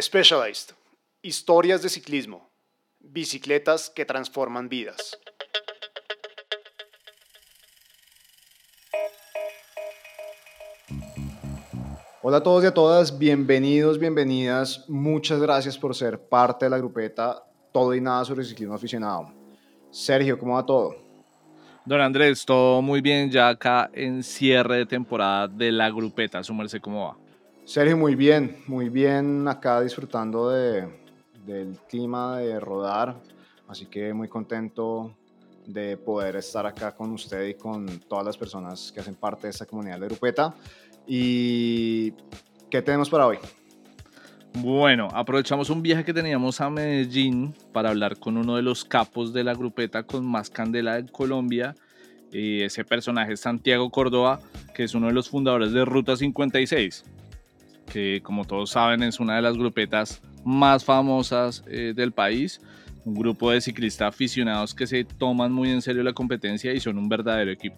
Specialized. Historias de ciclismo. Bicicletas que transforman vidas. Hola a todos y a todas, bienvenidos, bienvenidas. Muchas gracias por ser parte de la grupeta Todo y Nada sobre Ciclismo Aficionado. Sergio, ¿cómo va todo? Don Andrés, todo muy bien ya acá en cierre de temporada de la grupeta. Su ¿cómo va? Sergio, muy bien, muy bien acá disfrutando de, del clima de rodar, así que muy contento de poder estar acá con usted y con todas las personas que hacen parte de esta comunidad de grupeta. ¿Y qué tenemos para hoy? Bueno, aprovechamos un viaje que teníamos a Medellín para hablar con uno de los capos de la grupeta con más candela en Colombia. Y ese personaje es Santiago Córdoba, que es uno de los fundadores de Ruta 56, que como todos saben es una de las grupetas más famosas eh, del país. Un grupo de ciclistas aficionados que se toman muy en serio la competencia y son un verdadero equipo.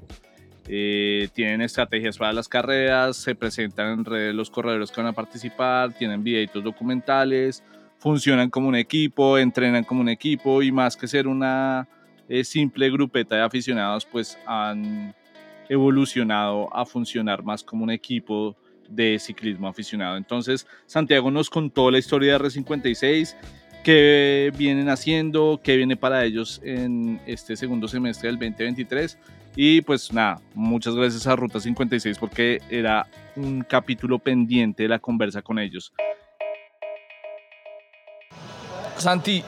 Eh, tienen estrategias para las carreras, se presentan en redes los corredores que van a participar, tienen videitos documentales, funcionan como un equipo, entrenan como un equipo y más que ser una eh, simple grupeta de aficionados, pues han evolucionado a funcionar más como un equipo de ciclismo aficionado. Entonces, Santiago nos contó la historia de R56, qué vienen haciendo, qué viene para ellos en este segundo semestre del 2023 y pues nada, muchas gracias a Ruta 56 porque era un capítulo pendiente de la conversa con ellos. Santi,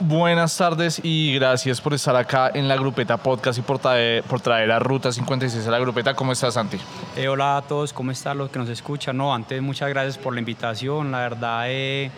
buenas tardes y gracias por estar acá en la Grupeta Podcast y por traer, por a Ruta 56 a la Grupeta. ¿Cómo estás, Santi? Eh, hola a todos, ¿cómo están los que nos escuchan? No, antes muchas gracias por la invitación. La verdad, eh,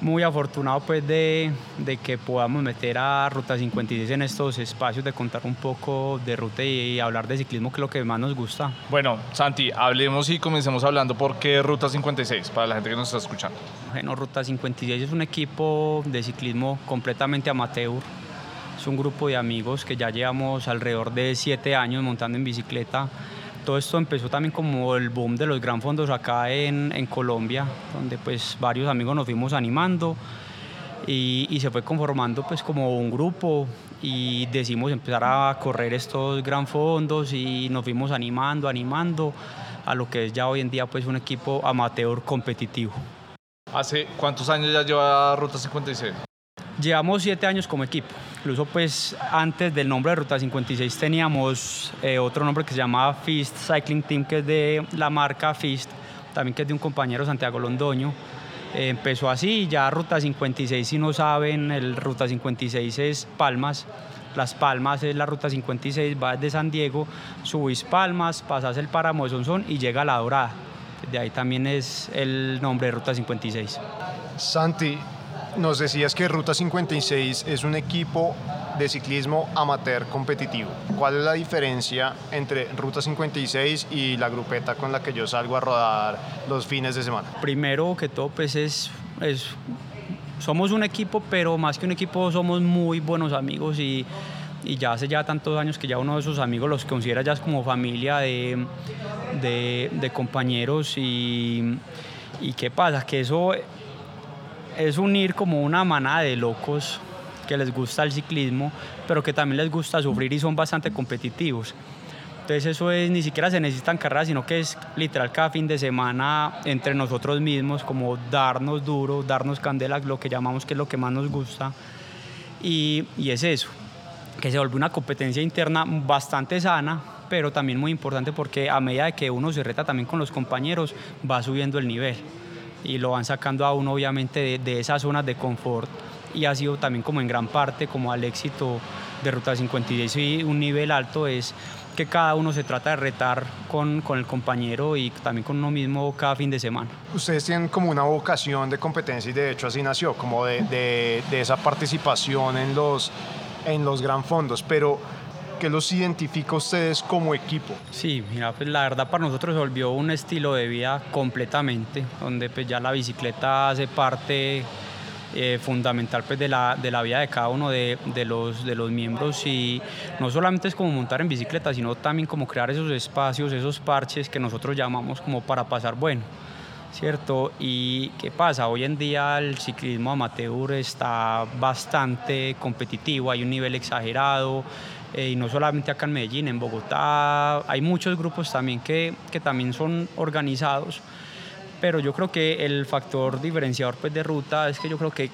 muy afortunado pues de, de, que podamos meter a Ruta 56 en estos espacios de contar un poco de ruta y, hablar de ciclismo que es lo que más nos gusta. Bueno, Santi, hablemos y comencemos hablando por qué Ruta 56 para la gente que nos está escuchando. Bueno, Ruta 56 es un equipo de ciclismo completamente amateur. Es un grupo de amigos que ya llevamos alrededor de siete años montando en bicicleta todo esto empezó también como el boom de los gran fondos acá en, en Colombia, donde pues varios amigos nos fuimos animando y, y, se fue conformando pues como un grupo y decidimos empezar a correr estos gran fondos y nos fuimos animando, animando a lo que es ya hoy en día pues un equipo amateur competitivo. ¿Hace cuántos años ya lleva Ruta 56? Llevamos siete años como equipo. Incluso pues antes del nombre de Ruta 56 teníamos eh, otro nombre que se llamaba Fist Cycling Team, que es de la marca Fist, también que es de un compañero Santiago Londoño. Eh, empezó así, ya Ruta 56, si no saben, el Ruta 56 es Palmas. Las Palmas es la Ruta 56, va desde San Diego, subís Palmas, pasas el páramo de Sonsón y llega a La Dorada. De ahí también es el nombre de Ruta 56. Santi, nos decías que Ruta 56 es un equipo de ciclismo amateur competitivo. ¿Cuál es la diferencia entre Ruta 56 y la grupeta con la que yo salgo a rodar los fines de semana? Primero que todo, pues es, es somos un equipo, pero más que un equipo somos muy buenos amigos y, y, ya hace ya tantos años que ya uno de esos amigos los considera ya como familia de, de, de compañeros y, y qué pasa, que eso es unir como una manada de locos que les gusta el ciclismo, pero que también les gusta sufrir y son bastante competitivos. Entonces eso es, ni siquiera se necesitan carreras, sino que es literal cada fin de semana entre nosotros mismos, como darnos duro, darnos candela, lo que llamamos que es lo que más nos gusta. Y, es eso, que se vuelve una competencia interna bastante sana, pero también muy importante porque a medida de que uno se reta también con los compañeros, va subiendo el nivel y lo van sacando a uno obviamente de, de esas zonas de confort y ha sido también como en gran parte como al éxito de Ruta 56 y un nivel alto es que cada uno se trata de retar con, con, el compañero y también con uno mismo cada fin de semana. Ustedes tienen como una vocación de competencia y de hecho así nació, como de, de, de esa participación en los, en los gran fondos, pero ¿Qué los identifica a ustedes como equipo? Sí, mira, pues la verdad para nosotros se volvió un estilo de vida completamente, donde pues ya la bicicleta hace parte eh, fundamental pues de la, de la vida de cada uno de, de, los, de los miembros y no solamente es como montar en bicicleta, sino también como crear esos espacios, esos parches que nosotros llamamos como para pasar bueno ¿cierto? Y qué pasa, hoy en día el ciclismo amateur está bastante competitivo, hay un nivel exagerado, eh, y no solamente acá en Medellín, en Bogotá hay muchos grupos también que, que también son organizados, pero yo creo que el factor diferenciador pues, de ruta es que yo creo que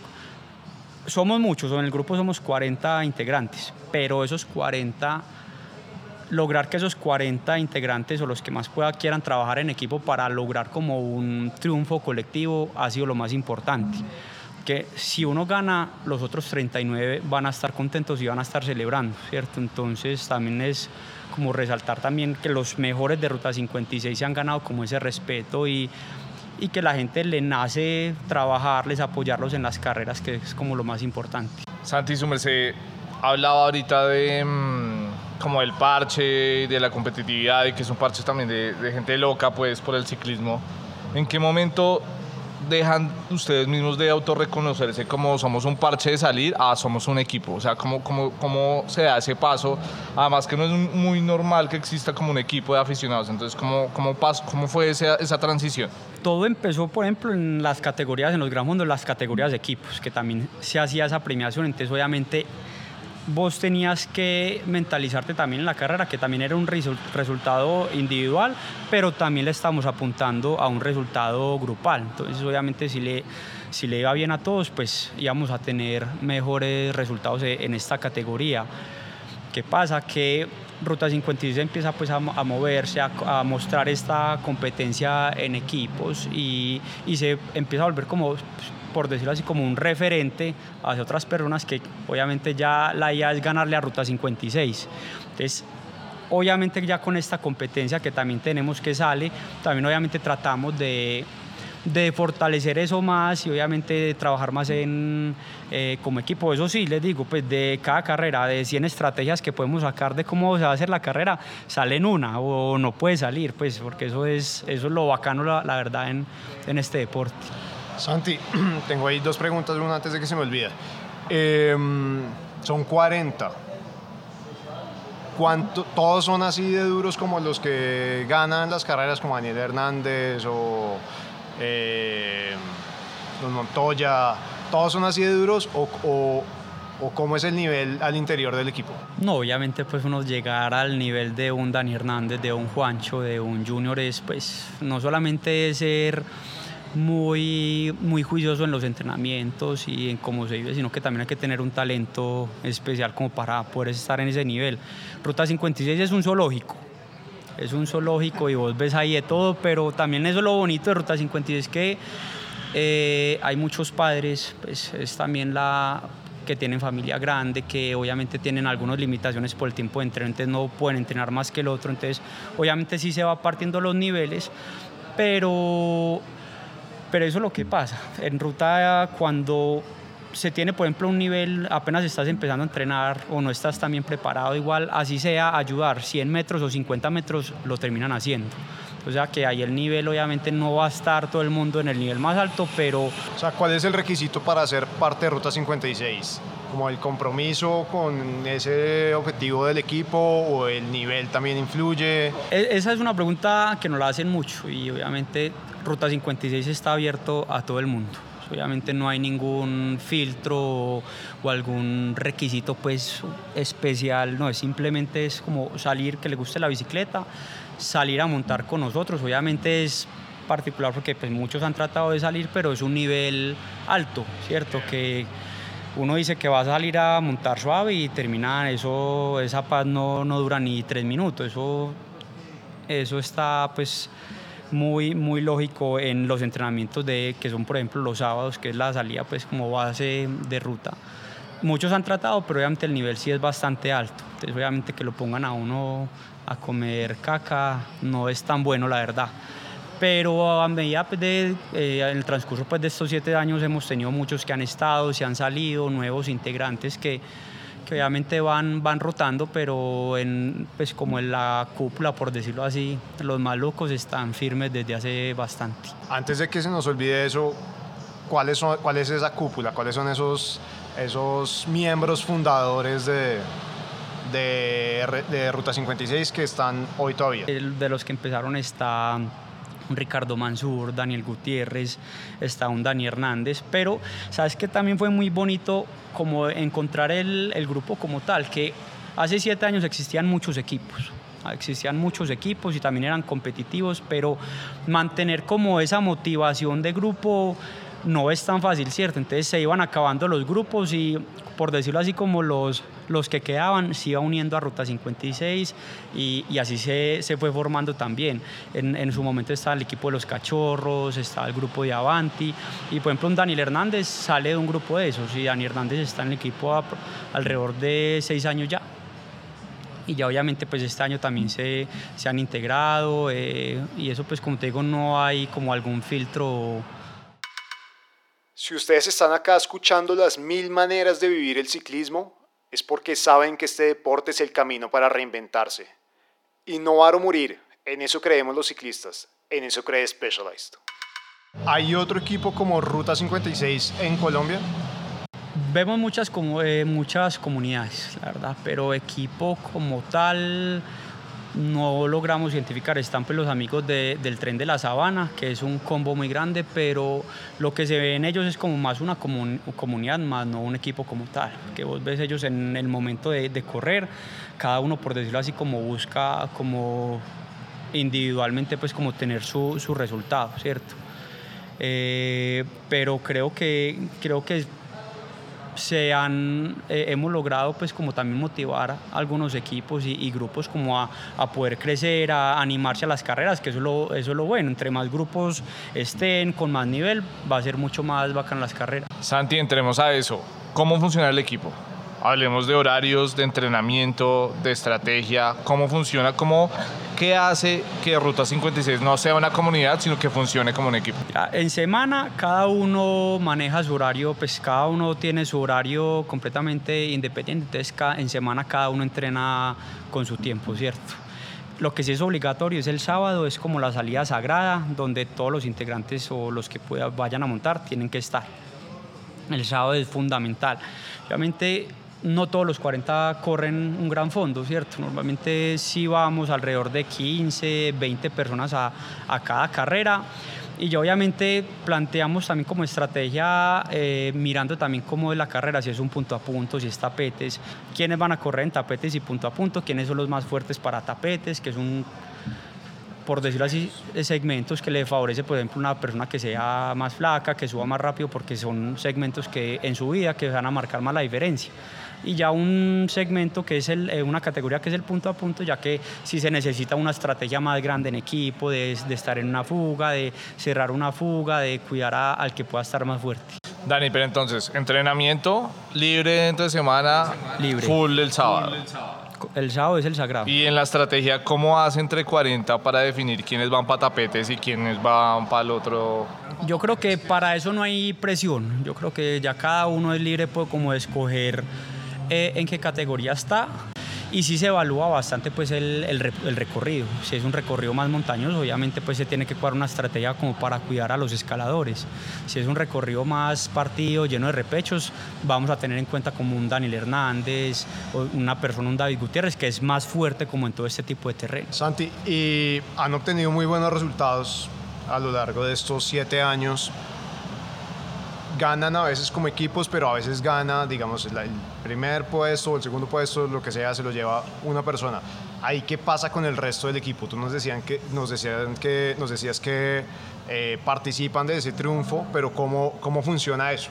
somos muchos, en el grupo somos 40 integrantes, pero esos 40 lograr que esos 40 integrantes o los que más pueda quieran trabajar en equipo para lograr como un triunfo colectivo ha sido lo más importante. Que si uno gana, los otros 39 van a estar contentos y van a estar celebrando, ¿cierto? Entonces también es como resaltar también que los mejores de Ruta 56 se han ganado como ese respeto y, y que la gente le nace trabajarles, apoyarlos en las carreras, que es como lo más importante. Santi, su merced hablaba ahorita de... Mm, como del parche, de la competitividad y que es un parche también de, gente loca pues por el ciclismo. ¿En qué momento dejan ustedes mismos de autorreconocerse como somos un parche de salir a somos un equipo? O sea, ¿cómo, cómo, cómo se da ese paso? Además que no es muy normal que exista como un equipo de aficionados. Entonces, ¿cómo, cómo, cómo fue esa, esa transición? Todo empezó, por ejemplo, en las categorías, en los Gran Mundos, las categorías de equipos, que también se hacía esa premiación. Entonces, obviamente, vos tenías que mentalizarte también en la carrera, que también era un resultado individual, pero también le estamos apuntando a un resultado grupal. Entonces, obviamente, si le, si le iba bien a todos, pues íbamos a tener mejores resultados e, en esta categoría. ¿Qué pasa? Que Ruta 56 empieza pues a, moverse, a, mostrar esta competencia en equipos y, y se empieza a volver como por decirlo así, como un referente hacia otras personas que obviamente ya la idea es ganarle a Ruta 56. Entonces, obviamente ya con esta competencia que también tenemos que sale, también obviamente tratamos de, de fortalecer eso más y obviamente de trabajar más en, eh, como equipo. Eso sí, les digo, pues de cada carrera, de 100 estrategias que podemos sacar de cómo se va a hacer la carrera, salen una o no puede salir, pues porque eso es, eso es lo bacano, la, la verdad, en, en este deporte. Santi, tengo ahí dos preguntas, una antes de que se me olvide. Em, son 40. ¿Cuánto, ¿Todos son así de duros como los que ganan las carreras como Daniel Hernández o eh, Montoya? ¿Todos son así de duros o, cómo es el nivel al interior del equipo? No, obviamente pues uno llegar al nivel de un Dani Hernández, de un Juancho, de un Junior es pues no solamente ser muy, muy juicioso en los entrenamientos y en cómo se vive, sino que también hay que tener un talento especial como para poder estar en ese nivel. Ruta 56 es un zoológico, es un zoológico y vos ves ahí de todo, pero también eso es lo bonito de Ruta 56 que eh, hay muchos padres, pues es también la que tienen familia grande, que obviamente tienen algunas limitaciones por el tiempo de entreno, entonces no pueden entrenar más que el otro, entonces obviamente sí se va partiendo los niveles, pero pero eso es lo que pasa. En ruta, cuando se tiene, por ejemplo, un nivel, apenas estás empezando a entrenar o no estás tan bien preparado, igual, así sea, ayudar 100 metros o 50 metros, lo terminan haciendo. O sea que ahí el nivel obviamente no va a estar todo el mundo en el nivel más alto, pero... O sea, ¿cuál es el requisito para ser parte de Ruta 56? ¿Como el compromiso con ese objetivo del equipo o el nivel también influye? E, esa es una pregunta que nos la hacen mucho y obviamente Ruta 56 está abierto a todo el mundo. Obviamente no hay ningún filtro o algún requisito pues especial, no, es simplemente es como salir que le guste la bicicleta, salir a montar con nosotros. Obviamente es particular porque pues muchos han tratado de salir, pero es un nivel alto, ¿cierto? Que uno dice que va a salir a montar suave y termina, eso, esa paz no, no dura ni tres minutos, eso, eso está pues muy, muy lógico en los entrenamientos de, que son por ejemplo los sábados, que es la salida pues como base de ruta. Muchos han tratado, pero obviamente el nivel sí es bastante alto. Obviamente que lo pongan a uno a comer caca no es tan bueno la verdad. Pero a medida pues, de, eh, en el transcurso pues, de estos siete años hemos tenido muchos que han estado, se han salido, nuevos integrantes que que obviamente van, van rotando, pero en, pues como en la cúpula, por decirlo así, los malucos están firmes desde hace bastante. Antes de que se nos olvide eso, ¿cuál es, cuál es esa cúpula? ¿Cuáles son esos, esos miembros fundadores de, de, de, Ruta 56 que están hoy todavía? de los que empezaron está un Ricardo Mansur, Daniel Gutiérrez, está un Dani Hernández, pero sabes que también fue muy bonito como encontrar el, el grupo como tal, que hace siete años existían muchos equipos, existían muchos equipos y también eran competitivos, pero mantener como esa motivación de grupo no es tan fácil, ¿cierto? Entonces se iban acabando los grupos y, por decirlo así, como los, los que quedaban se iba uniendo a Ruta 56 y, así se, se, fue formando también. En, en, su momento estaba el equipo de los Cachorros, estaba el grupo de Avanti y, por ejemplo, un Daniel Hernández sale de un grupo de esos y Daniel Hernández está en el equipo alrededor de seis años ya y ya obviamente pues este año también se, se han integrado eh, y eso pues como te digo no hay como algún filtro si ustedes están acá escuchando las mil maneras de vivir el ciclismo, es porque saben que este deporte es el camino para reinventarse. Innovar o morir, en eso creemos los ciclistas, en eso cree Specialized. ¿Hay otro equipo como Ruta 56 en Colombia? Vemos muchas, como, eh, muchas comunidades, la verdad, pero equipo como tal no logramos identificar. Están pues los amigos de, del tren de la sabana, que es un combo muy grande, pero lo que se ve en ellos es como más una comun, comunidad, más no un equipo como tal. Que vos ves ellos en el momento de, correr, cada uno por decirlo así como busca como individualmente pues como tener su, su resultado, ¿cierto? Eh, pero creo que, creo que se han, eh, hemos logrado pues como también motivar a algunos equipos y, grupos como a, a, poder crecer, a animarse a las carreras, que eso es, lo, eso es lo bueno, entre más grupos estén con más nivel, va a ser mucho más bacán las carreras. Santi, entremos a eso. ¿Cómo funciona el equipo? Hablemos de horarios, de entrenamiento, de estrategia, cómo funciona, cómo, qué hace que Ruta 56 no sea una comunidad, sino que funcione como un equipo. En semana cada uno maneja su horario, pues cada uno tiene su horario completamente independiente, entonces en semana cada uno entrena con su tiempo, ¿cierto? Lo que sí es obligatorio es el sábado, es como la salida sagrada, donde todos los integrantes o los que puedan, vayan a montar tienen que estar. El sábado es fundamental. Obviamente no todos los 40 corren un gran fondo, ¿cierto? Normalmente sí vamos alrededor de 15, 20 personas a, a cada carrera. Y ya obviamente planteamos también como estrategia, eh, mirando también cómo es la carrera, si es un punto a punto, si es tapetes, quiénes van a correr en tapetes y punto a punto, quiénes son los más fuertes para tapetes, que es un, por decirlo así, segmentos que le favorece, por ejemplo, una persona que sea más flaca, que suba más rápido, porque son segmentos que en su vida que van a marcar más la diferencia y ya un segmento que es el, eh, una categoría que es el punto a punto, ya que si se necesita una estrategia más grande en equipo, de, de estar en una fuga, de cerrar una fuga, de cuidar a, al que pueda estar más fuerte. Dani, pero entonces, entrenamiento libre entre semana, libre. full el sábado. El sábado es el sagrado. Y en la estrategia, ¿cómo hace entre 40 para definir quiénes van para tapetes y quiénes van para el otro? Yo creo que para eso no hay presión. Yo creo que ya cada uno es libre pues, como de escoger eh, en qué categoría está y sí se evalúa bastante pues el, el, el, recorrido. Si es un recorrido más montañoso, obviamente pues se tiene que jugar una estrategia como para cuidar a los escaladores. Si es un recorrido más partido, lleno de repechos, vamos a tener en cuenta como un Daniel Hernández, o una persona, un David Gutiérrez, que es más fuerte como en todo este tipo de terreno. Santi, y han obtenido muy buenos resultados a lo largo de estos siete años ganan a veces como equipos, pero a veces gana, digamos, el primer puesto o el segundo puesto, lo que sea, se lo lleva una persona. Ahí, ¿qué pasa con el resto del equipo? Tú nos, decían que, nos, decían que, nos decías que eh, participan de ese triunfo, pero ¿cómo, cómo funciona eso?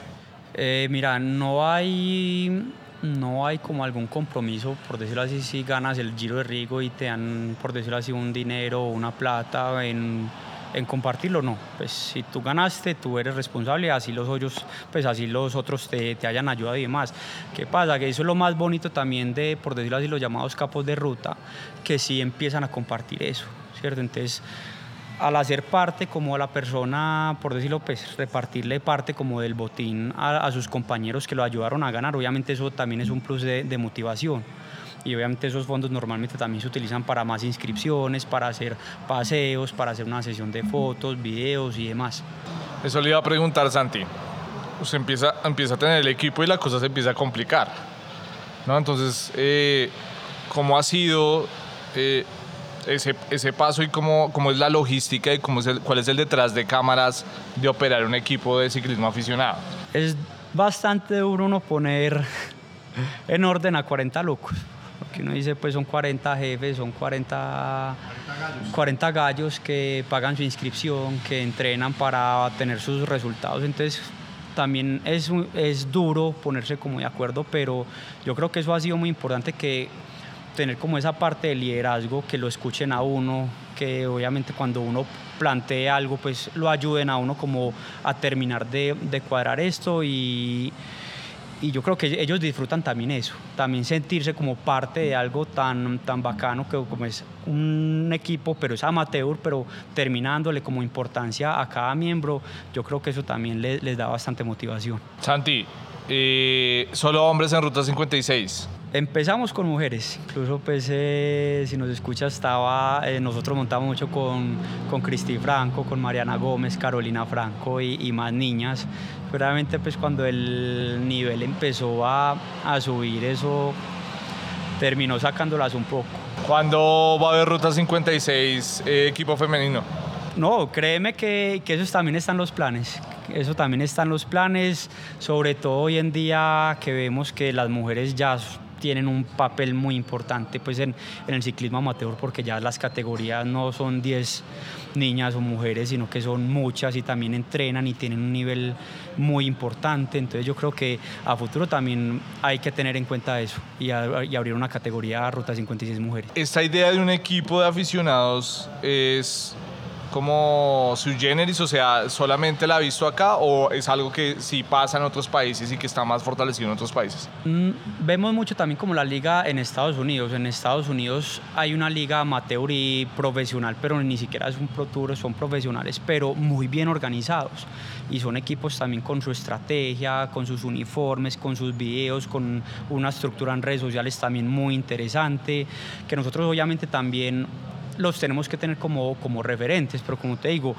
Eh, mira, no hay, no hay como algún compromiso, por decirlo así, si ganas el Giro de Rigo y te dan, por decirlo así, un dinero o una plata en en compartirlo no. Pues si tú ganaste, tú eres responsable, así los otros, pues así los otros te, te hayan ayudado y demás. ¿Qué pasa? Que eso es lo más bonito también de, por decirlo así, los llamados capos de ruta, que sí empiezan a compartir eso, ¿cierto? Entonces, al hacer parte como a la persona, por decirlo, pues repartirle parte como del botín a, sus compañeros que lo ayudaron a ganar, obviamente eso también es un plus de motivación y obviamente esos fondos normalmente también se utilizan para más inscripciones, para hacer paseos, para hacer una sesión de fotos, videos y demás. Eso le iba a preguntar Santi. Usted empieza, empieza a tener el equipo y la cosa se empieza a complicar. ¿no? Entonces, eh, ¿cómo ha sido eh, ese, ese paso y cómo, cómo es la logística y cómo es el, cuál es el detrás de cámaras de operar un equipo de ciclismo aficionado. Es bastante duro uno poner en orden a 40 locos. Porque uno dice, pues son 40 jefes, son 40, 40 gallos que pagan su inscripción, que entrenan para tener sus resultados. Entonces, también es, es duro ponerse como de acuerdo, pero yo creo que eso ha sido muy importante que tener como esa parte de liderazgo, que lo escuchen a uno, que obviamente cuando uno plantee algo, pues lo ayuden a uno como a terminar de, de cuadrar esto y, y yo creo que ellos disfrutan también eso, también sentirse como parte de algo tan, tan bacano que como es un equipo, pero es amateur, pero terminándole como importancia a cada miembro, yo creo que eso también les, da bastante motivación. Santi, eh, solo hombres en Ruta 56. Empezamos con mujeres, incluso pues eh, si nos escucha estaba, eh, nosotros montamos mucho con, con Cristi Franco, con Mariana Gómez, Carolina Franco y, y más niñas. Seguramente pues cuando el nivel empezó a, a subir eso terminó sacándolas un poco. ¿Cuándo va a haber Ruta 56 eh, equipo femenino? No, créeme que, que eso también están los planes. Eso también están los planes, sobre todo hoy en día que vemos que las mujeres ya tienen un papel muy importante pues en, en, el ciclismo amateur porque ya las categorías no son 10 niñas o mujeres, sino que son muchas y también entrenan y tienen un nivel muy importante. Entonces yo creo que a futuro también hay que tener en cuenta eso y, a, y abrir una categoría Ruta 56 Mujeres. Esta idea de un equipo de aficionados es como su generis, o sea, solamente la ha visto acá o es algo que sí pasa en otros países y que está más fortalecido en otros países? Mm, vemos mucho también como la liga en Estados Unidos. En Estados Unidos hay una liga amateur y profesional, pero ni siquiera es un Pro Tour, son profesionales, pero muy bien organizados. Y son equipos también con su estrategia, con sus uniformes, con sus videos, con una estructura en redes sociales también muy interesante, que nosotros obviamente también los tenemos que tener como, como referentes, pero como te digo,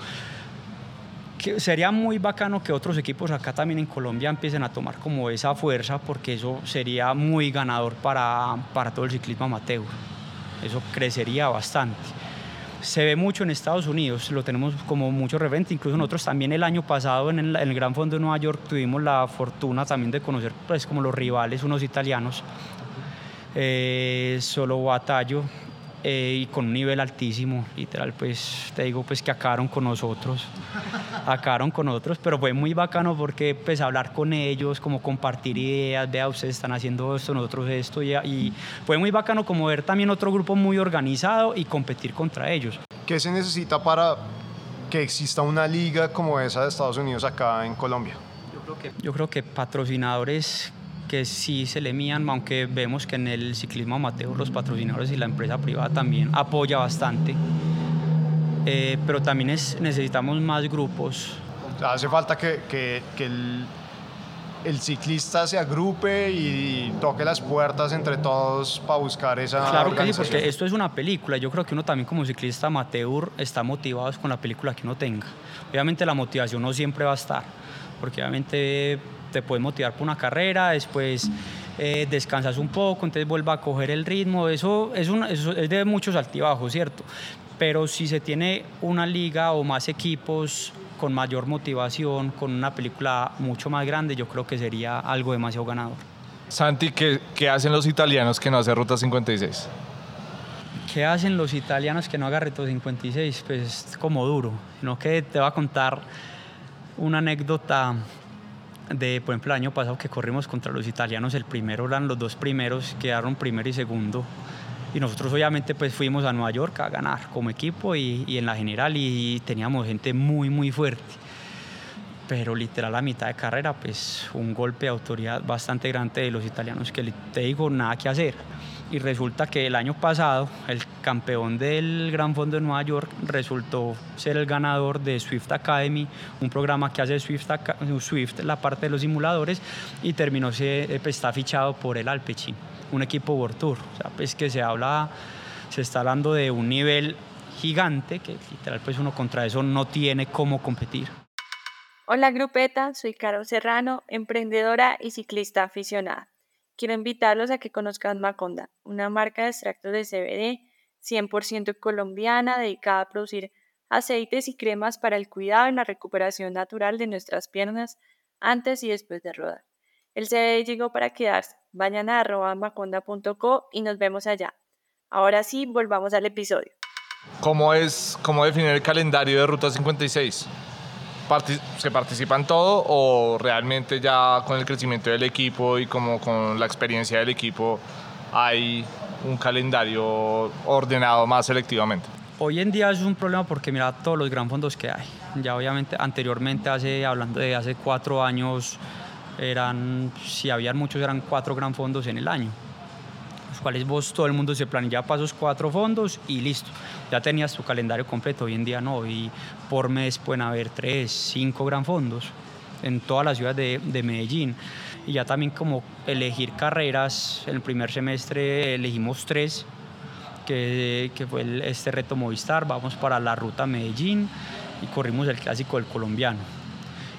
que sería muy bacano que otros equipos acá también en Colombia empiecen a tomar como esa fuerza, porque eso sería muy ganador para, para todo el ciclismo amateur. Eso crecería bastante. Se ve mucho en Estados Unidos, lo tenemos como mucho referente, incluso nosotros también el año pasado en el, Gran Fondo de Nueva York tuvimos la fortuna también de conocer pues como los rivales, unos italianos, eh, Solo Batallo, eh, y con un nivel altísimo, literal, pues te digo pues que acabaron con nosotros, acabaron con nosotros, pero fue muy bacano porque pues hablar con ellos, como compartir ideas, vea, ustedes están haciendo esto, nosotros esto, y, y fue muy bacano como ver también otro grupo muy organizado y competir contra ellos. ¿Qué se necesita para que exista una liga como esa de Estados Unidos acá en Colombia? Yo creo que, yo creo que patrocinadores que sí se le mían, aunque vemos que en el ciclismo amateur los patrocinadores y la empresa privada también apoya bastante. Eh, pero también es, necesitamos más grupos. Hace falta que, que, que el, el, ciclista se agrupe y toque las puertas entre todos para buscar esa Claro que sí, porque esto es una película. Yo creo que uno también como ciclista amateur está motivado con la película que uno tenga. Obviamente la motivación no siempre va a estar, porque obviamente te puedes motivar por una carrera, después eh, descansas un poco, entonces vuelva a coger el ritmo, eso es, una, eso es de muchos altibajos, ¿cierto? Pero si se tiene una liga o más equipos con mayor motivación, con una película mucho más grande, yo creo que sería algo demasiado ganador. Santi, ¿qué, qué hacen los italianos que no hacen Ruta 56? ¿Qué hacen los italianos que no hagan Ruta 56? Pues es como duro, no que te va a contar una anécdota de, por ejemplo, el año pasado que corrimos contra los italianos, el primero eran los dos primeros, quedaron primero y segundo. Y nosotros obviamente pues fuimos a Nueva York a ganar como equipo y, y en la general y teníamos gente muy, muy fuerte. Pero literal a mitad de carrera pues un golpe de autoridad bastante grande de los italianos que te digo nada que hacer. Y resulta que el año pasado el campeón del Gran Fondo de Nueva York resultó ser el ganador de Swift Academy, un programa que hace Swift, la parte de los simuladores, y terminó, se, está fichado por el Alpecin, un equipo World Tour. O sea, pues que se habla, se está hablando de un nivel gigante que literal pues uno contra eso no tiene cómo competir. Hola grupeta, soy Caro Serrano, emprendedora y ciclista aficionada. Quiero invitarlos a que conozcan Maconda, una marca de extractos de CBD 100% colombiana dedicada a producir aceites y cremas para el cuidado y la recuperación natural de nuestras piernas antes y después de rodar. El CBD llegó para quedarse. Vayan a maconda.co y nos vemos allá. Ahora sí, volvamos al episodio. ¿Cómo es, cómo definir el calendario de Ruta 56? ¿Se participa en todo o realmente ya con el crecimiento del equipo y como con la experiencia del equipo hay un calendario ordenado más selectivamente? Hoy en día es un problema porque mira todos los gran fondos que hay. Ya obviamente anteriormente, hace, hablando de hace cuatro años, eran, si habían muchos, eran cuatro gran fondos en el año los cuales vos todo el mundo se planilla para esos cuatro fondos y listo, ya tenías tu calendario completo, hoy en día no, y por mes pueden haber tres, cinco gran fondos en toda la ciudad de, de Medellín. Y ya también como elegir carreras, el primer semestre elegimos tres, que, que fue este reto Movistar, vamos para la ruta Medellín y corrimos el clásico del colombiano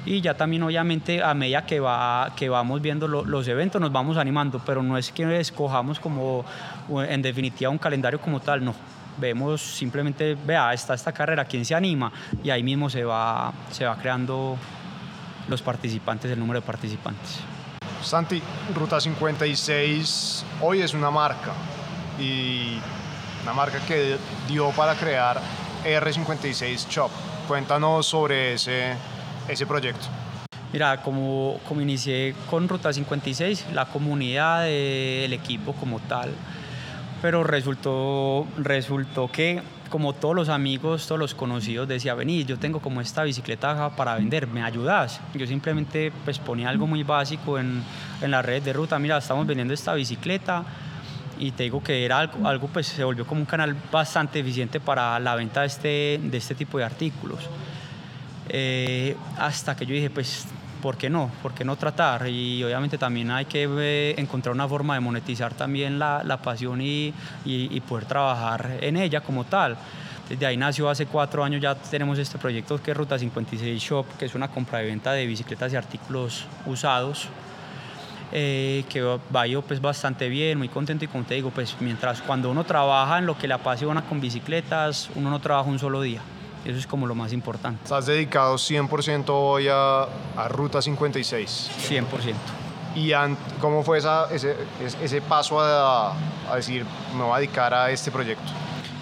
y ya también obviamente a medida que, va, que vamos viendo los eventos nos vamos animando, pero no es que escojamos como en definitiva un calendario como tal, no. Vemos simplemente, vea, está esta carrera, ¿quién se anima? Y ahí mismo se va, se va creando los participantes, el número de participantes. Santi, Ruta 56 hoy es una marca y una marca que dio para crear R56 Shop. Cuéntanos sobre ese ese proyecto? Mira, como, como inicié con Ruta 56, la comunidad del equipo como tal, pero resultó, resultó que como todos los amigos, todos los conocidos decía, vení, yo tengo como esta bicicleta para vender, ¿me ayudas? Yo simplemente pues ponía algo muy básico en, en la red de ruta, mira, estamos vendiendo esta bicicleta y te digo que era algo, algo pues se volvió como un canal bastante eficiente para la venta de este, de este tipo de artículos. Eh, hasta que yo dije, pues, ¿por qué no? ¿Por qué no tratar? Y obviamente también hay que eh, encontrar una forma de monetizar también la, la pasión y, y, poder trabajar en ella como tal. Desde ahí nació hace cuatro años, ya tenemos este proyecto que es Ruta 56 Shop, que es una compra y venta de bicicletas y artículos usados. Eh, que va yo pues bastante bien, muy contento y como te digo, pues mientras cuando uno trabaja en lo que le apasiona con bicicletas, uno no trabaja un solo día. Eso es como lo más importante. ¿Estás dedicado 100% hoy a, a, Ruta 56? 100%. ¿Y cómo fue esa, ese, ese paso a, a, decir, me voy a dedicar a este proyecto?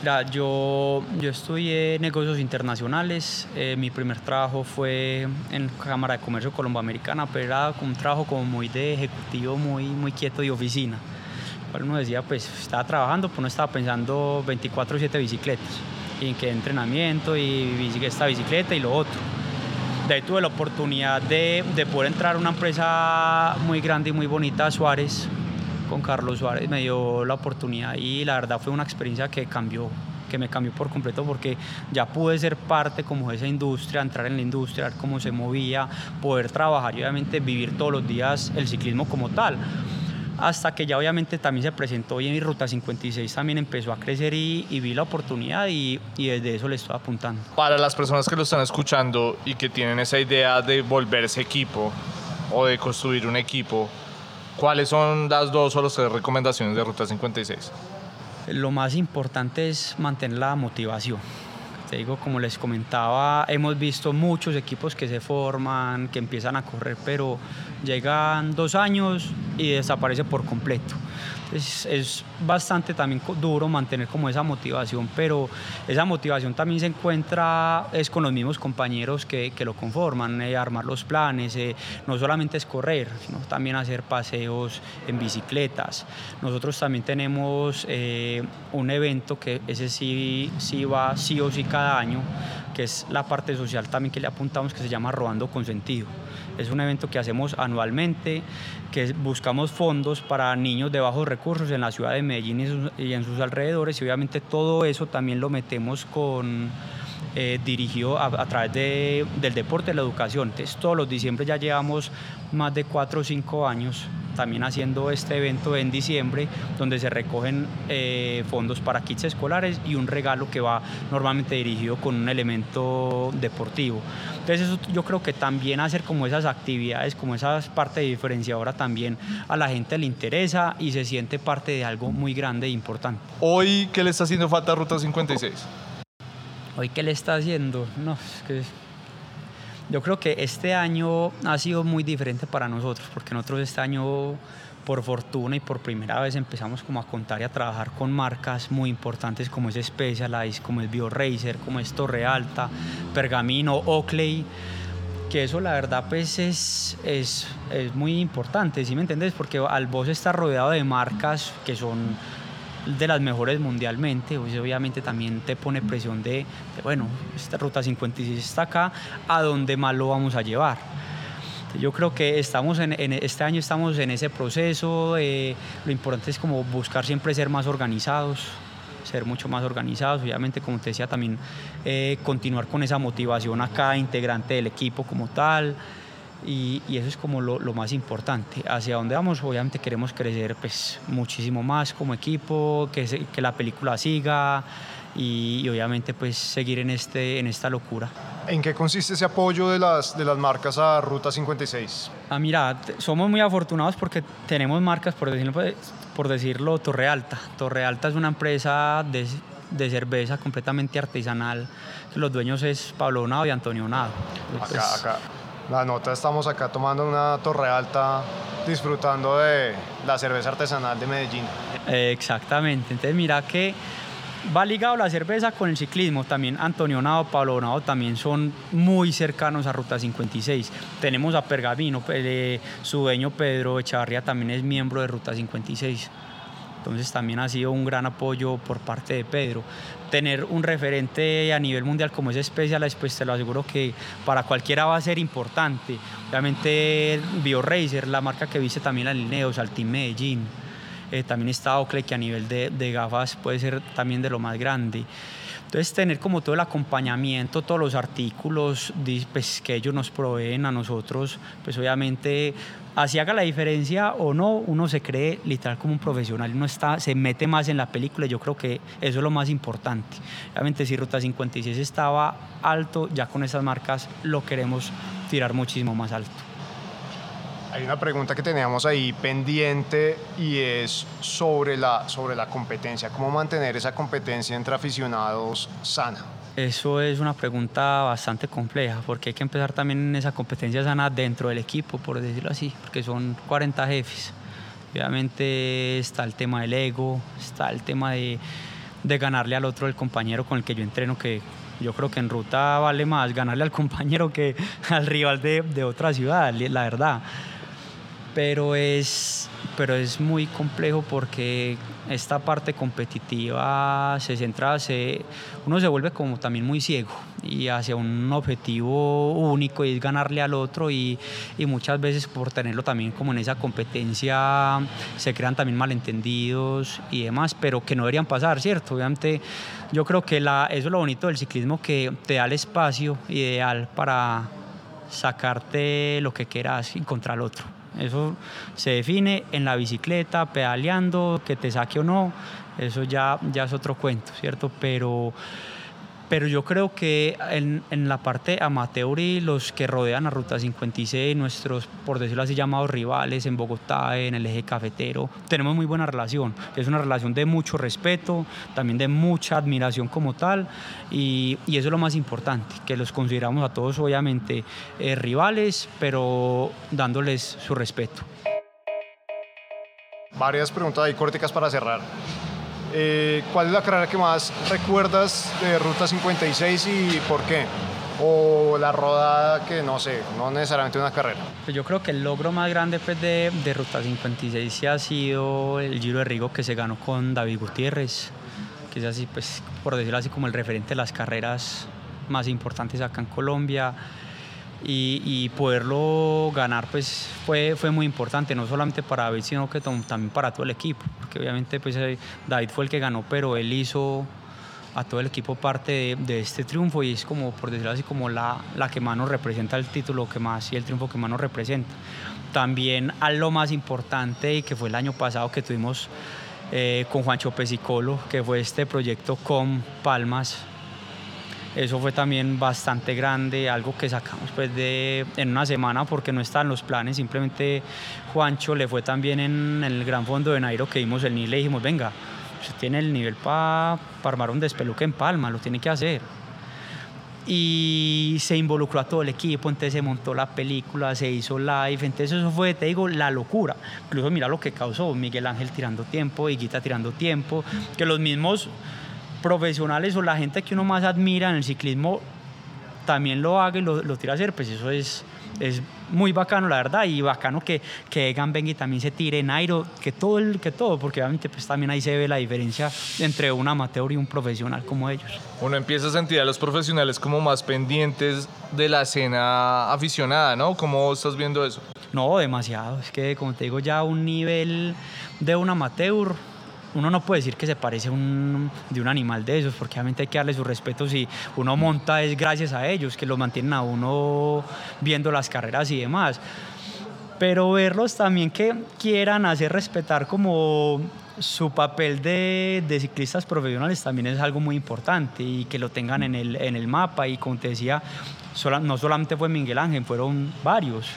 Mira, yo, yo estudié negocios internacionales. Eh, mi primer trabajo fue en Cámara de Comercio Colomboamericana, pero era un trabajo como muy de ejecutivo, muy, muy quieto de oficina. Uno decía, pues estaba trabajando, pero no estaba pensando 24-7 bicicletas y en qué entrenamiento y esta bicicleta y lo otro. De ahí tuve la oportunidad de, de poder entrar a una empresa muy grande y muy bonita, Suárez, con Carlos Suárez, me dio la oportunidad y la verdad fue una experiencia que cambió que me cambió por completo porque ya pude ser parte como de esa industria, entrar en la industria, ver cómo se movía, poder trabajar y obviamente vivir todos los días el ciclismo como tal hasta que ya obviamente también se presentó y en mi Ruta 56 también empezó a crecer y, vi la oportunidad y, y, desde eso le estoy apuntando. Para las personas que lo están escuchando y que tienen esa idea de volverse equipo o de construir un equipo, ¿cuáles son las dos o las tres recomendaciones de Ruta 56? Lo más importante es mantener la motivación. Te digo, como les comentaba, hemos visto muchos equipos que se forman, que empiezan a correr, pero llegan dos años y desaparece por completo. Es, es, bastante también duro mantener como esa motivación, pero esa motivación también se encuentra es con los mismos compañeros que, que lo conforman, eh, armar los planes, eh, no solamente es correr, sino también hacer paseos en bicicletas. Nosotros también tenemos eh, un evento que ese sí, sí va sí o sí cada año, que es la parte social también que le apuntamos, que se llama Robando con Sentido. Es un evento que hacemos anualmente, que buscamos fondos para niños de bajos recursos en la ciudad de Medellín y, en sus alrededores y obviamente todo eso también lo metemos con eh, dirigido a, través de, del deporte la educación. Entonces, todos los diciembre ya llevamos más de cuatro o cinco años también haciendo este evento en diciembre donde se recogen eh, fondos para kits escolares y un regalo que va normalmente dirigido con un elemento deportivo. Entonces eso yo creo que también hacer como esas actividades, como esa parte diferenciadora también a la gente le interesa y se siente parte de algo muy grande e importante. Hoy, ¿qué le está haciendo falta a Ruta 56? Hoy, ¿qué le está haciendo? No, es que yo creo que este año ha sido muy diferente para nosotros, porque nosotros este año, por fortuna y por primera vez, empezamos como a contar y a trabajar con marcas muy importantes como es Specialized, como es BioRacer, como es Torre Alta, Pergamino, Oakley que eso la verdad pues es, es, es muy importante, ¿sí me entiendes? Porque al vos estar rodeado de marcas que son de las mejores mundialmente, pues obviamente también te pone presión de, bueno, esta ruta 56 está acá, ¿a dónde más lo vamos a llevar? Yo creo que estamos en, este año estamos en ese proceso, eh, lo importante es como buscar siempre ser más organizados, ser mucho más organizados, obviamente como te decía también eh, continuar con esa motivación a cada integrante del equipo como tal, y, eso es como lo, más importante. Hacia dónde vamos, obviamente queremos crecer pues, muchísimo más como equipo, que, que la película siga y, obviamente pues seguir en, este, en esta locura. ¿En qué consiste ese apoyo de las, de las marcas a Ruta 56? Ah, mira, somos muy afortunados porque tenemos marcas, por decirlo, pues, por decirlo Torre Alta. Torre Alta es una empresa de, de cerveza completamente artesanal. Los dueños es Pablo Nado y Antonio Nado. Acá, acá la nota estamos acá tomando una torre alta, disfrutando de la cerveza artesanal de Medellín. exactamente, entonces mira que va ligado la cerveza con el ciclismo. También Antonio Nado, Pablo Nado también son muy cercanos a Ruta 56. Tenemos a Pergamino, eh, su dueño Pedro Echavarría también es miembro de Ruta 56. Entonces también ha sido un gran apoyo por parte de Pedro. Tener un referente a nivel mundial como es Specialized, pues te lo aseguro que para cualquiera va a ser importante. Obviamente BioRacer, la marca que viste también la Lineos, al Team Medellín. Eh, también está Oakley, que a nivel de, de gafas puede ser también de lo más grande. Entonces, tener como todo el acompañamiento, todos los artículos pues, que ellos nos proveen a nosotros, pues obviamente, así haga la diferencia o no, uno se cree literal como un profesional, uno está, se mete más en la película, yo creo que eso es lo más importante. Obviamente, si Ruta 56 estaba alto, ya con esas marcas lo queremos tirar muchísimo más alto. Hay una pregunta que teníamos ahí pendiente y es sobre la, sobre la competencia. ¿Cómo mantener esa competencia entre aficionados sana? Eso es una pregunta bastante compleja porque hay que empezar también en esa competencia sana dentro del equipo, por decirlo así, porque son 40 jefes. Obviamente está el tema del ego, está el tema de, de ganarle al otro, el compañero con el que yo entreno, que yo creo que en ruta vale más ganarle al compañero que al rival de, de otra ciudad, la verdad pero es, pero es muy complejo porque esta parte competitiva se centra, se, uno se vuelve como también muy ciego y hacia un objetivo único y es ganarle al otro y, y, muchas veces por tenerlo también como en esa competencia se crean también malentendidos y demás, pero que no deberían pasar, ¿cierto? Obviamente yo creo que la, eso es lo bonito del ciclismo que te da el espacio ideal para sacarte lo que quieras y contra el otro. Eso se define en la bicicleta, pedaleando, que te saque o no, eso ya, ya es otro cuento, ¿cierto? Pero pero yo creo que en, en, la parte amateur y los que rodean a Ruta 56, nuestros, por decirlo así, llamados rivales en Bogotá, en el eje cafetero, tenemos muy buena relación. Es una relación de mucho respeto, también de mucha admiración como tal, y, y eso es lo más importante, que los consideramos a todos obviamente eh, rivales, pero dándoles su respeto. Varias preguntas ahí corticas para cerrar. Eh, ¿Cuál es la carrera que más recuerdas de Ruta 56 y por qué? O la rodada que no sé, no necesariamente una carrera. Pues yo creo que el logro más grande pues, de, de, Ruta 56 sí ha sido el Giro de Rigo que se ganó con David Gutiérrez, que es así, pues, por decirlo así, como el referente de las carreras más importantes acá en Colombia y, poderlo ganar pues fue, fue muy importante, no solamente para David, sino que también para todo el equipo, porque obviamente pues eh, David fue el que ganó, pero él hizo a todo el equipo parte de, este triunfo y es como, por decirlo así, como la, la que más nos representa el título que más y el triunfo que más nos representa. También a lo más importante y que fue el año pasado que tuvimos eh, con Juancho Pesicolo, que fue este proyecto con Palmas. Eso fue también bastante grande, algo que sacamos pues de, en una semana porque no estaban los planes, simplemente Juancho le fue también en, el Gran Fondo de Nairo que vimos el nivel y le dijimos, venga, usted tiene el nivel para armar un despeluque en Palma, lo tiene que hacer y se involucró a todo el equipo, entonces se montó la película, se hizo live, entonces eso fue, te digo, la locura. Incluso mira lo que causó Miguel Ángel tirando tiempo, Higuita tirando tiempo, que los mismos profesionales o la gente que uno más admira en el ciclismo también lo haga y lo, lo tira a hacer, pues eso es, es muy bacano, la verdad, y bacano que, que Egan venga y también se tire Nairo, que todo, el, que todo, porque obviamente pues también ahí se ve la diferencia entre un amateur y un profesional como ellos. Uno empieza a sentir a los profesionales como más pendientes de la escena aficionada, ¿no? ¿Cómo estás viendo eso? No, demasiado, es que como te digo ya un nivel de un amateur uno no puede decir que se parece un, de un animal de esos, porque obviamente hay que darle su respeto si uno monta es gracias a ellos, que lo mantienen a uno viendo las carreras y demás. Pero verlos también que quieran hacer respetar como su papel de, de, ciclistas profesionales también es algo muy importante y que lo tengan en el, en el mapa y como te decía, no solamente fue Miguel Ángel, fueron varios.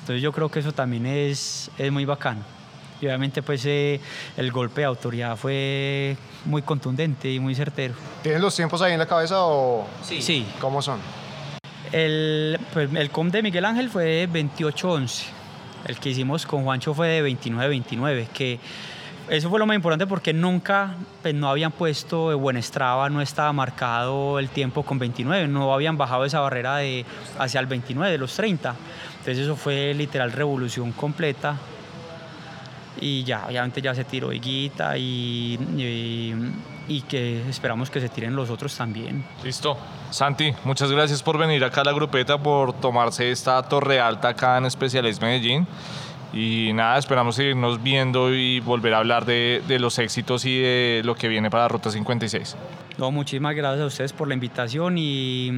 Entonces yo creo que eso también es, es muy bacano y obviamente pues eh, el golpe de autoridad fue muy contundente y muy certero. ¿Tienes los tiempos ahí en la cabeza o sí. cómo son? El, pues, el com de Miguel Ángel fue de 28-11, el que hicimos con Juancho fue de 29-29, que eso fue lo más importante porque nunca pues, no habían puesto buen Strava, no estaba marcado el tiempo con 29, no habían bajado esa barrera de hacia el 29, de los 30. Entonces eso fue literal revolución completa y ya, obviamente ya se tiró Higuita y, y, y, que esperamos que se tiren los otros también. Listo. Santi, muchas gracias por venir acá a la grupeta, por tomarse esta torre alta acá en Especiales Medellín. Y nada, esperamos seguirnos viendo y volver a hablar de, de, los éxitos y de lo que viene para Ruta 56. No, muchísimas gracias a ustedes por la invitación y,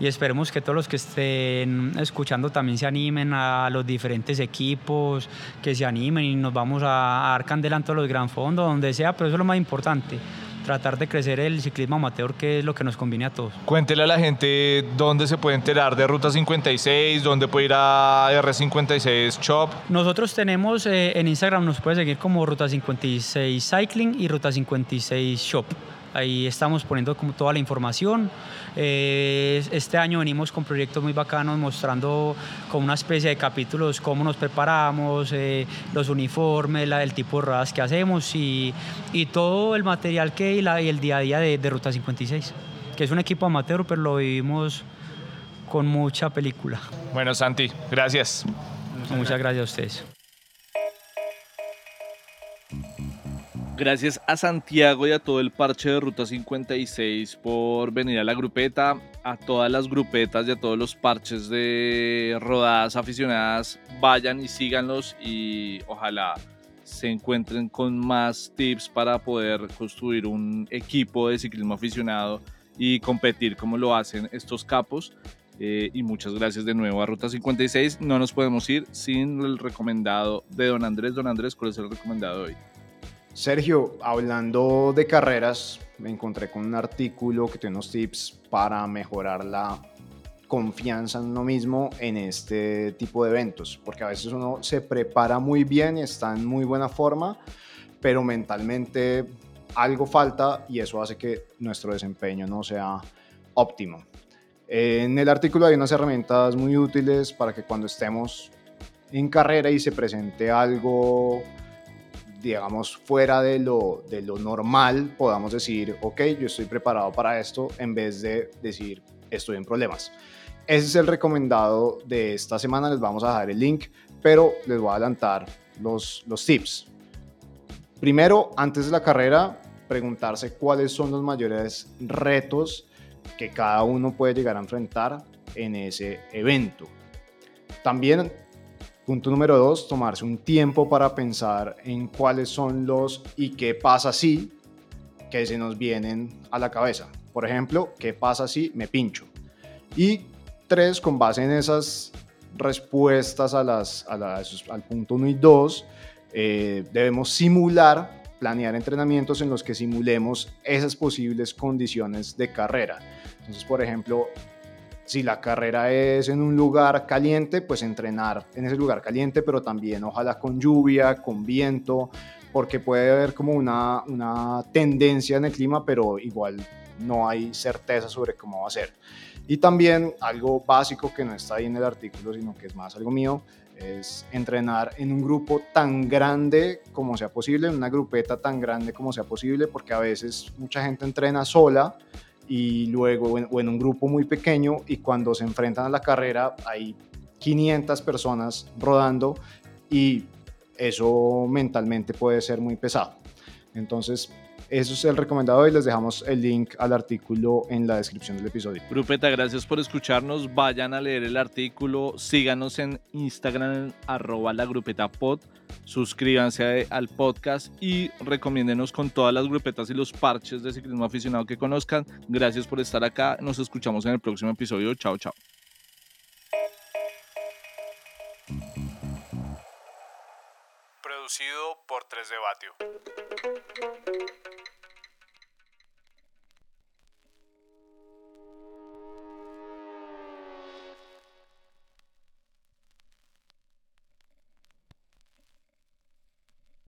y, esperemos que todos los que estén escuchando también se animen a los diferentes equipos, que se animen y nos vamos a, a dar candela los gran fondos, donde sea, pero eso es lo más importante tratar de crecer el ciclismo amateur, que es lo que nos conviene a todos. Cuéntele a la gente dónde se puede enterar de Ruta 56, dónde puede ir a R56 Shop. Nosotros tenemos eh, en Instagram, nos puede seguir como Ruta 56 Cycling y Ruta 56 Shop. Ahí estamos poniendo como toda la información. Eh, este año venimos con proyectos muy bacanos mostrando como una especie de capítulos cómo nos preparamos, eh, los uniformes, la, el tipo de ruedas que hacemos y, y todo el material que y, la, y el día a día de, de Ruta 56, que es un equipo amateur, pero lo vivimos con mucha película. Bueno, Santi, gracias. Muchas gracias a ustedes. Gracias a Santiago y a todo el parche de Ruta 56 por venir a la grupeta, a todas las grupetas y a todos los parches de rodadas aficionadas, vayan y síganlos y ojalá se encuentren con más tips para poder construir un equipo de ciclismo aficionado y competir como lo hacen estos capos. Eh, y muchas gracias de nuevo a Ruta 56. No nos podemos ir sin el recomendado de Don Andrés. Don Andrés, ¿cuál es el recomendado hoy? Sergio, hablando de carreras, me encontré con un artículo que tiene unos tips para mejorar la confianza en uno mismo en este tipo de eventos, porque a veces uno se prepara muy bien está en muy buena forma, pero mentalmente algo falta y eso hace que nuestro desempeño no sea óptimo. En el artículo hay unas herramientas muy útiles para que cuando estemos en carrera y se presente algo digamos, fuera de lo, de lo normal, podamos decir, ok, yo estoy preparado para esto, en vez de decir, estoy en problemas. Ese es el recomendado de esta semana, les vamos a dejar el link, pero les voy a adelantar los, los tips. Primero, antes de la carrera, preguntarse cuáles son los mayores retos que cada uno puede llegar a enfrentar en ese evento. También Punto número dos, tomarse un tiempo para pensar en cuáles son los y qué pasa si que se nos vienen a la cabeza. Por ejemplo, ¿qué pasa si me pincho? Y tres, con base en esas respuestas a las, al punto 1 y 2, eh, debemos simular, planear entrenamientos en los que simulemos esas posibles condiciones de carrera. Entonces, por ejemplo, si la carrera es en un lugar caliente, pues entrenar en ese lugar caliente, pero también ojalá con lluvia, con viento, porque puede haber como una, una tendencia en el clima, pero igual no hay certeza sobre cómo va a ser. Y también algo básico que no está ahí en el artículo, sino que es más algo mío, es entrenar en un grupo tan grande como sea posible, en una grupeta tan grande como sea posible, porque a veces mucha gente entrena sola y luego o en un grupo muy pequeño y cuando se enfrentan a la carrera hay 500 personas rodando y eso mentalmente puede ser muy pesado. Entonces, eso es el recomendado y les dejamos el link al artículo en la descripción del episodio. Grupeta, gracias por escucharnos. Vayan a leer el artículo. Síganos en Instagram, arroba la grupeta pod. Suscríbanse al podcast y recomiéndenos con todas las grupetas y los parches de ciclismo aficionado que conozcan. Gracias por estar acá. Nos escuchamos en el próximo episodio. Chao, chao. Producido por 3 de Batio.